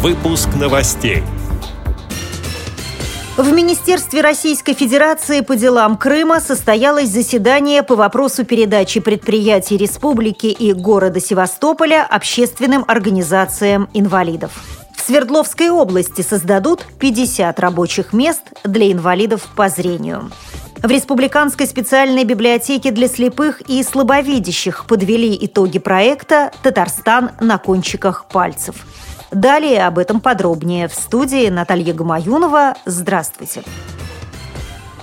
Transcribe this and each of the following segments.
Выпуск новостей. В Министерстве Российской Федерации по делам Крыма состоялось заседание по вопросу передачи предприятий республики и города Севастополя общественным организациям инвалидов. В Свердловской области создадут 50 рабочих мест для инвалидов по зрению. В Республиканской специальной библиотеке для слепых и слабовидящих подвели итоги проекта «Татарстан на кончиках пальцев». Далее об этом подробнее в студии Наталья Гамаюнова. Здравствуйте.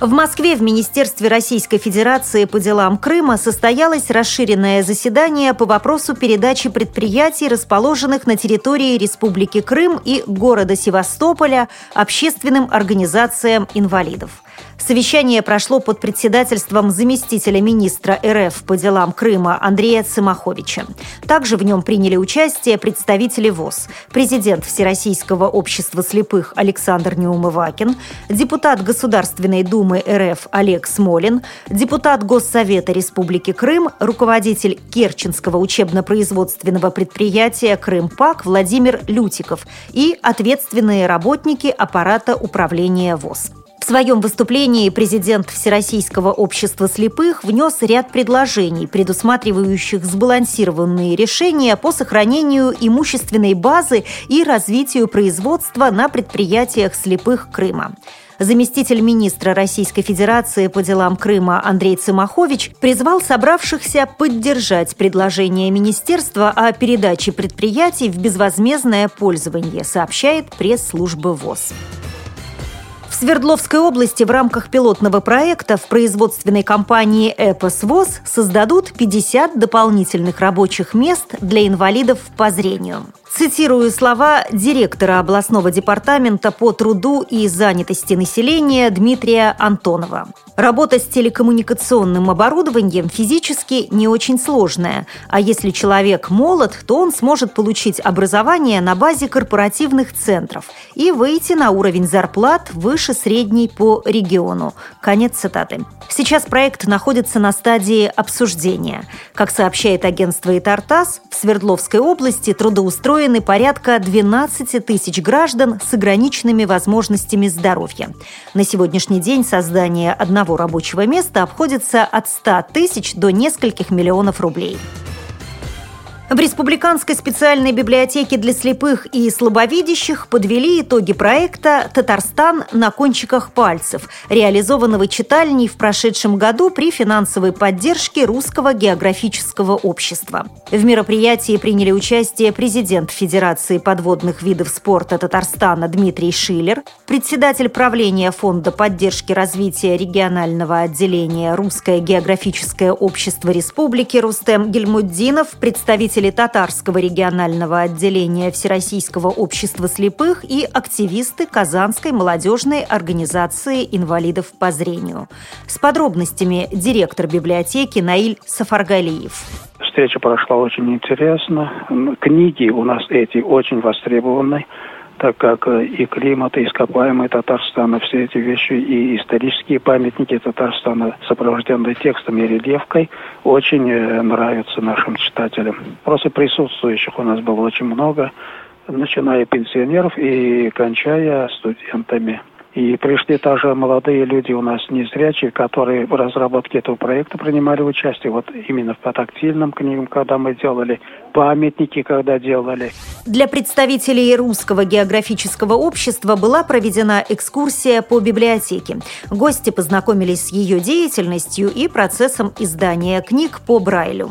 В Москве в Министерстве Российской Федерации по делам Крыма состоялось расширенное заседание по вопросу передачи предприятий, расположенных на территории Республики Крым и города Севастополя, общественным организациям инвалидов. Совещание прошло под председательством заместителя министра РФ по делам Крыма Андрея Цимаховича. Также в нем приняли участие представители ВОЗ, президент Всероссийского общества слепых Александр Неумывакин, депутат Государственной Думы РФ Олег Смолин, депутат Госсовета Республики Крым, руководитель Керченского учебно-производственного предприятия «Крымпак» Владимир Лютиков и ответственные работники аппарата управления ВОЗ. В своем выступлении президент Всероссийского общества слепых внес ряд предложений, предусматривающих сбалансированные решения по сохранению имущественной базы и развитию производства на предприятиях слепых Крыма. Заместитель министра Российской Федерации по делам Крыма Андрей Цимахович призвал собравшихся поддержать предложение министерства о передаче предприятий в безвозмездное пользование, сообщает пресс-служба ВОЗ. Свердловской области в рамках пилотного проекта в производственной компании «Эпос ВОЗ» создадут 50 дополнительных рабочих мест для инвалидов по зрению. Цитирую слова директора областного департамента по труду и занятости населения Дмитрия Антонова. Работа с телекоммуникационным оборудованием физически не очень сложная, а если человек молод, то он сможет получить образование на базе корпоративных центров и выйти на уровень зарплат выше средней по региону. Конец цитаты. Сейчас проект находится на стадии обсуждения. Как сообщает агентство «Итартас», в Свердловской области трудоустроены порядка 12 тысяч граждан с ограниченными возможностями здоровья. На сегодняшний день создание одного рабочего места обходится от 100 тысяч до нескольких миллионов рублей. В Республиканской специальной библиотеке для слепых и слабовидящих подвели итоги проекта «Татарстан на кончиках пальцев», реализованного читальней в прошедшем году при финансовой поддержке Русского географического общества. В мероприятии приняли участие президент Федерации подводных видов спорта Татарстана Дмитрий Шиллер, председатель правления Фонда поддержки развития регионального отделения Русское географическое общество Республики Рустем Гельмуддинов, представитель представители татарского регионального отделения Всероссийского общества слепых и активисты Казанской молодежной организации инвалидов по зрению. С подробностями директор библиотеки Наиль Сафаргалиев. Встреча прошла очень интересно. Книги у нас эти очень востребованы так как э, и климат, и ископаемые Татарстана, все эти вещи, и исторические памятники Татарстана, сопровожденные текстом и рельефкой, очень э, нравятся нашим читателям. Просто присутствующих у нас было очень много, начиная пенсионеров и кончая студентами. И пришли также молодые люди у нас незрячие, которые в разработке этого проекта принимали участие. Вот именно по тактильным книгам, когда мы делали, памятники, когда делали. Для представителей Русского географического общества была проведена экскурсия по библиотеке. Гости познакомились с ее деятельностью и процессом издания книг по Брайлю.